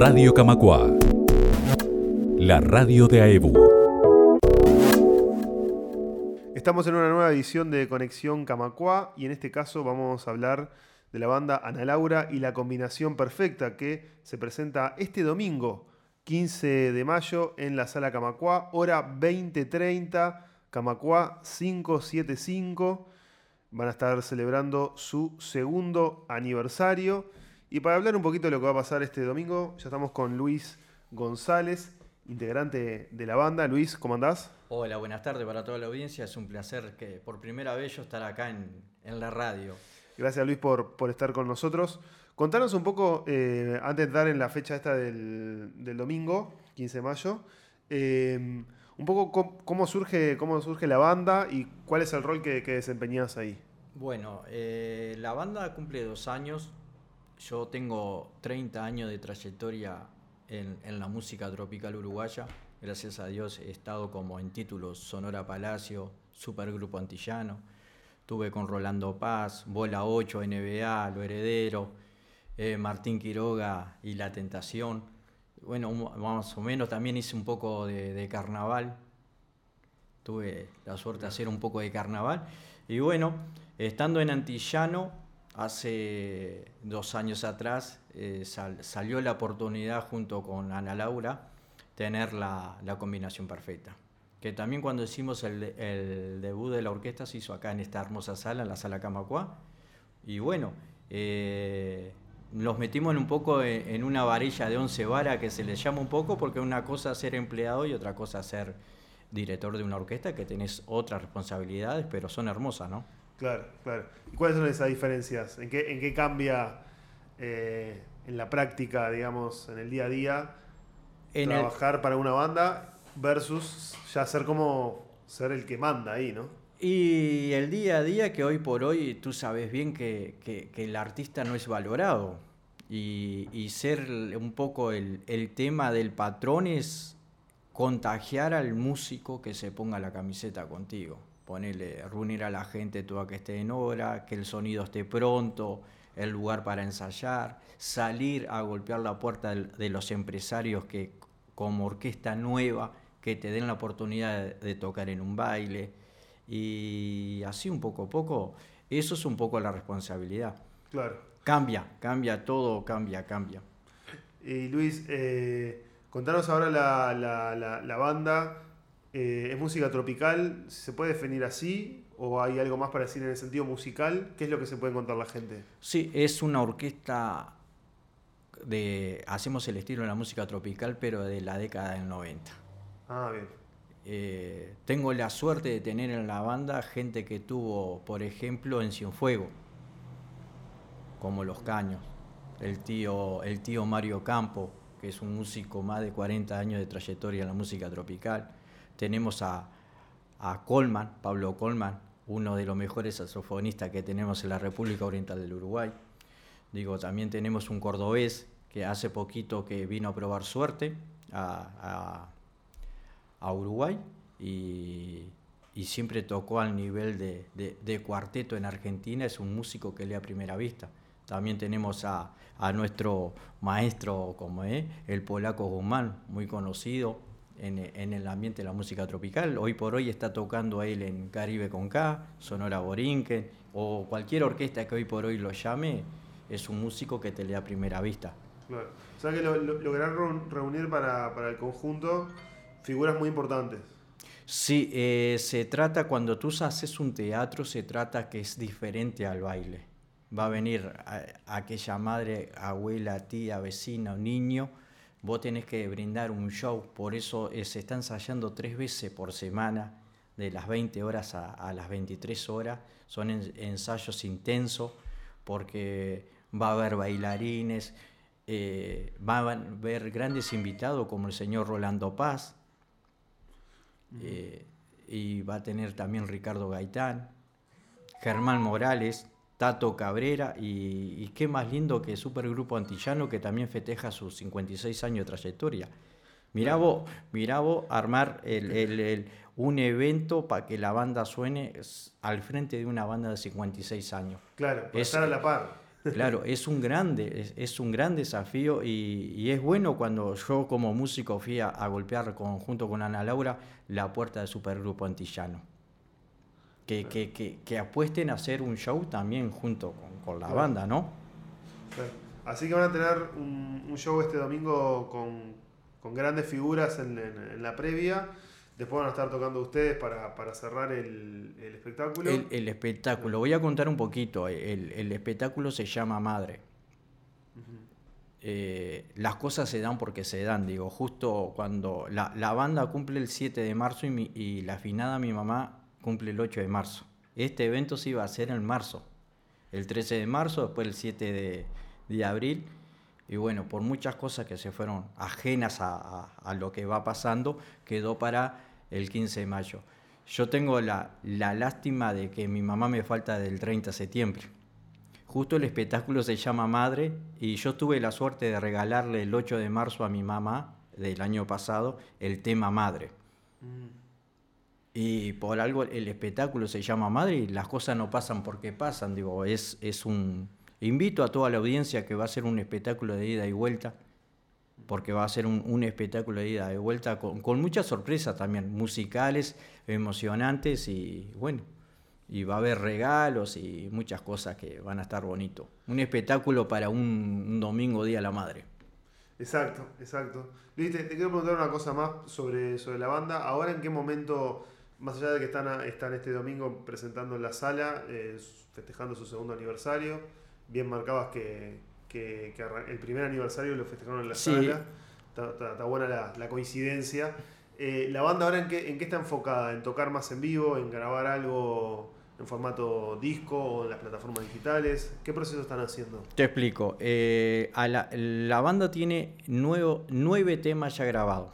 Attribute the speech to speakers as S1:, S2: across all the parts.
S1: Radio Camacua. La radio de AEBU.
S2: Estamos en una nueva edición de Conexión Camacua y en este caso vamos a hablar de la banda Ana Laura y la combinación perfecta que se presenta este domingo 15 de mayo en la sala Camacua, hora 20:30, Camacua 575. Van a estar celebrando su segundo aniversario. Y para hablar un poquito de lo que va a pasar este domingo, ya estamos con Luis González, integrante de la banda. Luis, ¿cómo andás?
S3: Hola, buenas tardes para toda la audiencia. Es un placer que por primera vez yo estar acá en, en la radio.
S2: Gracias Luis por, por estar con nosotros. Contanos un poco, eh, antes de dar en la fecha esta del, domingo, 15 de mayo, eh, un poco cómo, surge, cómo surge la banda y cuál es el rol que, que desempeñás ahí.
S3: Bueno, eh, la banda cumple dos años. Yo tengo 30 años de trayectoria en, en, la música tropical uruguaya. Gracias a Dios he estado como en títulos Sonora Palacio, Supergrupo Antillano. Tuve con Rolando Paz, Bola 8, NBA, Lo Heredero eh, Martín Quiroga y La Tentación. Bueno, más o menos también hice un poco de, carnaval. Tuve la suerte de hacer un poco de carnaval. Y bueno, estando en Antillano, hace dos años atrás, eh, salió la oportunidad junto con Ana Laura tener la, combinación perfecta. Que también cuando hicimos el, debut de la orquesta se hizo acá en esta hermosa sala, en la sala Camacua. Y bueno, eh, nos metimos en un poco en, una varilla de once varas que se le llama un poco porque una cosa es ser empleado y otra cosa ser director de una orquesta que tenés otras responsabilidades, pero son hermosas, ¿no?
S2: Claro, claro. ¿Y cuáles son esas diferencias? ¿En qué, en qué cambia eh, en la práctica, digamos, en el día a día, trabajar para una banda versus ya ser como ser el que manda ahí, ¿no?
S3: Y el día a día que hoy por hoy tú sabes bien que, el artista no es valorado y, ser un poco el, tema del patrón es contagiar al músico que se ponga la camiseta contigo. Ponerle, reunir a la gente toda que esté en hora, que el sonido esté pronto, el lugar para ensayar, salir a golpear la puerta de los empresarios que como orquesta nueva, que te den la oportunidad de tocar en un baile y así un poco a poco, eso es un poco la responsabilidad.
S2: Claro.
S3: Cambia, cambia todo, cambia, cambia.
S2: Y Luis, eh, contanos ahora la, banda. Eh, ¿Es música tropical? ¿Se puede definir así? ¿O hay algo más para decir en el sentido musical? ¿Qué es lo que se puede contar la gente?
S3: Sí, es una orquesta de. Hacemos el estilo de la música tropical, pero de la década del 90.
S2: Ah, bien.
S3: Eh, tengo la suerte de tener en la banda gente que tuvo, por ejemplo, en Cienfuego, como Los Caños, el tío, el tío Mario Campo, que es un músico más de 40 años de trayectoria en la música tropical. Tenemos a, a Colman, Pablo Colman, uno de los mejores saxofonistas que tenemos en la República Oriental del Uruguay. Digo, también tenemos un cordobés que hace poquito que vino a probar suerte a a Uruguay y, siempre tocó al nivel de, cuarteto en Argentina, es un músico que lee a primera vista. También tenemos a, nuestro maestro, como es, el polaco Guzmán, muy conocido en, el ambiente de la música tropical. Hoy por hoy está tocando a él en Caribe con K, Sonora Borinquen, o cualquier orquesta que hoy por hoy lo llame, es un músico que te lee a primera vista.
S2: Claro. O sea que lograron reunir para, para el conjunto figuras muy importantes.
S3: Sí, eh, se trata, cuando tú haces un teatro, se trata que es diferente al baile. Va a venir aquella madre, abuela, tía, vecina o niño, vos tenés que brindar un show, por eso eh, se está ensayando tres veces por semana, de las 20 horas a, las 23 horas, son ensayos intensos, porque va a haber bailarines, eh, va a haber grandes invitados como el señor Rolando Paz, eh, y va a tener también Ricardo Gaitán, Germán Morales, Tato Cabrera y, qué más lindo que Supergrupo Antillano que también festeja sus 56 años de trayectoria. Mirá vos, armar un evento para que la banda suene al frente de una banda de 56 años.
S2: Claro, para estar a la par.
S3: Claro, es un grande, es, es un gran desafío y, y es bueno cuando yo como músico fui a, a golpear con- junto con Ana Laura la puerta del supergrupo antillano. Que, que, que, que apuesten a hacer un show también junto con, con la
S2: Claro.
S3: banda, ¿no?
S2: Claro. Así que van a tener un, un show este domingo con, con grandes figuras en, en- en la previa. Después van a estar tocando ustedes para, para cerrar el, el espectáculo.
S3: El, el espectáculo, voy a contar un poquito, el, el espectáculo se llama Madre. Eh, las cosas se dan porque se dan, digo, justo cuando la, la banda cumple el 7 de marzo y, mi- y la finada mi mamá cumple el 8 de marzo. Este evento se iba a hacer en marzo, el 13 de marzo, después el 7 de, abril. Y bueno, por muchas cosas que se fueron ajenas a lo que va pasando, quedó para el 15 de mayo. Yo tengo la, la lástima de que mi mamá me falta del 30 de septiembre. Justo el espectáculo se llama Madre y yo tuve la suerte de regalarle el 8 de marzo a mi mamá del año pasado el tema Madre.
S2: Mm,
S3: Y por algo el espectáculo se llama Madre y las cosas no pasan porque pasan. Digo, es, es un. Invito a toda la audiencia que va a ser un espectáculo de ida y vuelta, porque va a ser un, un espectáculo de ida y vuelta con, con muchas sorpresas también, musicales, emocionantes y bueno. Y va a haber regalos y muchas cosas que van a estar bonitos. Un espectáculo para un, domingo Día la Madre.
S2: Exacto, exacto. Luis, te, te quiero preguntar una cosa más sobre, sobre la banda. Ahora, ¿en qué momento, más allá de que están, están este domingo presentando en la sala, eh, festejando su segundo aniversario? Bien marcabas que, que- el primer aniversario lo festejaron en la
S3: Sí.
S2: sala. Está, está- está buena la, la coincidencia. Eh, ¿La banda ahora en qué, en qué está enfocada? ¿En tocar más en vivo? ¿En grabar algo en formato disco o en las plataformas digitales? ¿Qué proceso están haciendo?
S3: Te explico. eh, a la, la banda tiene nuevo- nueve temas ya grabados.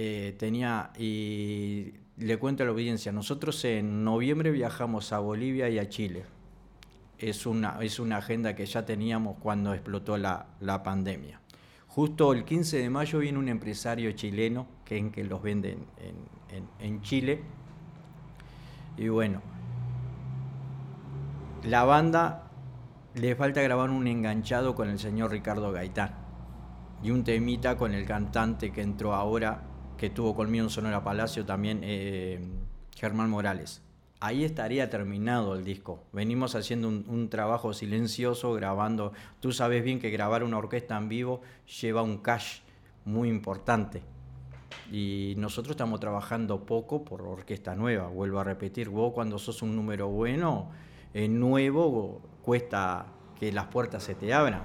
S3: Eh, tenía, y le cuento a la audiencia, nosotros en noviembre viajamos a Bolivia y a Chile. Es una, es una agenda que ya teníamos cuando explotó la, la pandemia. Justo el 15 de mayo viene un empresario chileno que, en que los vende en, en- en- Chile. Y bueno, la banda le falta grabar un enganchado con el señor Ricardo Gaitán y un temita con el cantante que entró ahora, que tuvo conmigo en Sonora Palacio también, eh, Germán Morales. Ahí estaría terminado el disco. Venimos haciendo un, trabajo silencioso, grabando. Tú sabes bien que grabar una orquesta en vivo lleva un cash muy importante. Y nosotros estamos trabajando poco por orquesta nueva. Vuelvo a repetir, vos cuando sos un número bueno, eh, nuevo, cuesta que las puertas se te abran.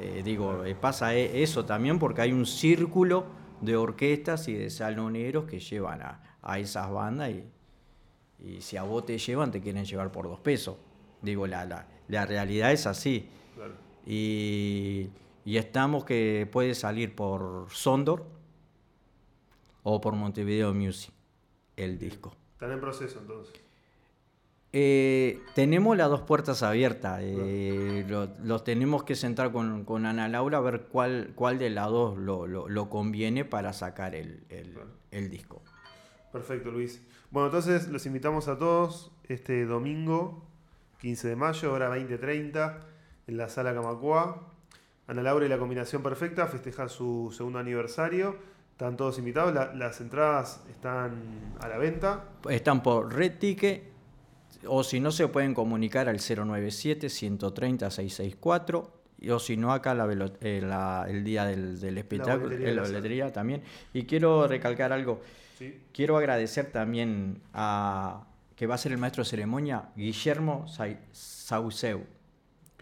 S3: Eh, digo, eh, pasa e- eso también porque hay un círculo de orquestas y de saloneros que llevan a, a esas bandas y, y si a vos te llevan, te quieren llevar por dos pesos. Digo, la, la, la realidad es así.
S2: Claro.
S3: Y, y estamos que puede salir por Sondor o por Montevideo Music, el disco.
S2: Están en proceso entonces.
S3: Eh, tenemos las dos puertas abiertas. eh, lo- los tenemos que sentar con, con Ana Laura a ver cuál, cuál de las dos lo, lo- lo conviene para sacar el, el- disco.
S2: Perfecto, Luis. Bueno, entonces los invitamos a todos este domingo, 15 de mayo, hora 20.30, en la sala Camacua. Ana Laura y la combinación perfecta festejan su segundo aniversario. Están todos invitados. La- las entradas están a la venta.
S3: Están por Red Ticket o si no se pueden comunicar al 097-130-664 y- o si no acá la eh, la- el día del, del espectáculo,
S2: boletería
S3: la
S2: la sala.
S3: boletería también. Y quiero recalcar algo.
S2: ¿sí?
S3: Quiero agradecer también a que va a ser el maestro de ceremonia, Guillermo Sauceu,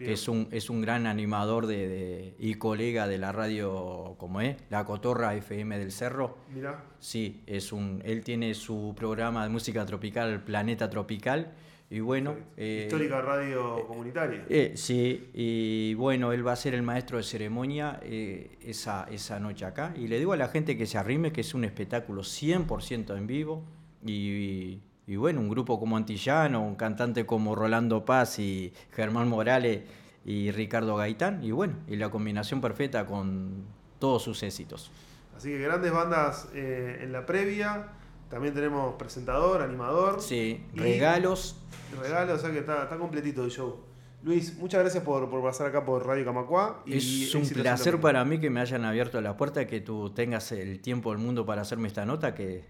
S2: Bien.
S3: que es un, es un gran animador de, de- y colega de la radio, como es, La Cotorra FM del Cerro.
S2: Mirá.
S3: Sí, es un, él tiene su programa de música tropical, Planeta Tropical, y bueno... Eh,
S2: Histórica radio comunitaria.
S3: eh, sí, y bueno, él va a ser el maestro de ceremonia eh, esa, esa noche acá. Y le digo a la gente que se arrime que es un espectáculo 100% en vivo. Y, y bueno, un grupo como Antillano, un cantante como Rolando Paz y Germán Morales y Ricardo Gaitán. Y bueno, y la combinación perfecta con todos sus éxitos.
S2: Así que grandes bandas eh, en la previa. También tenemos presentador, animador.
S3: Sí,
S2: Y-
S3: regalos.
S2: Regalo, o sea que está, está completito el show. Luis, muchas gracias por, por pasar acá por Radio Camacua.
S3: Y es un placer para mí que me hayan abierto la puerta, que tú tengas el tiempo del mundo para hacerme esta nota, que,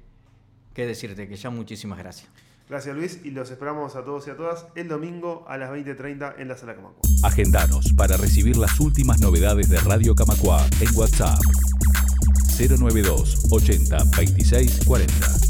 S3: que decirte que ya muchísimas gracias.
S2: Gracias Luis y los esperamos a todos y a todas el domingo a las 20.30 en la sala Camacua.
S1: Agendanos para recibir las últimas novedades de Radio Camacua en WhatsApp 092 80 26 40.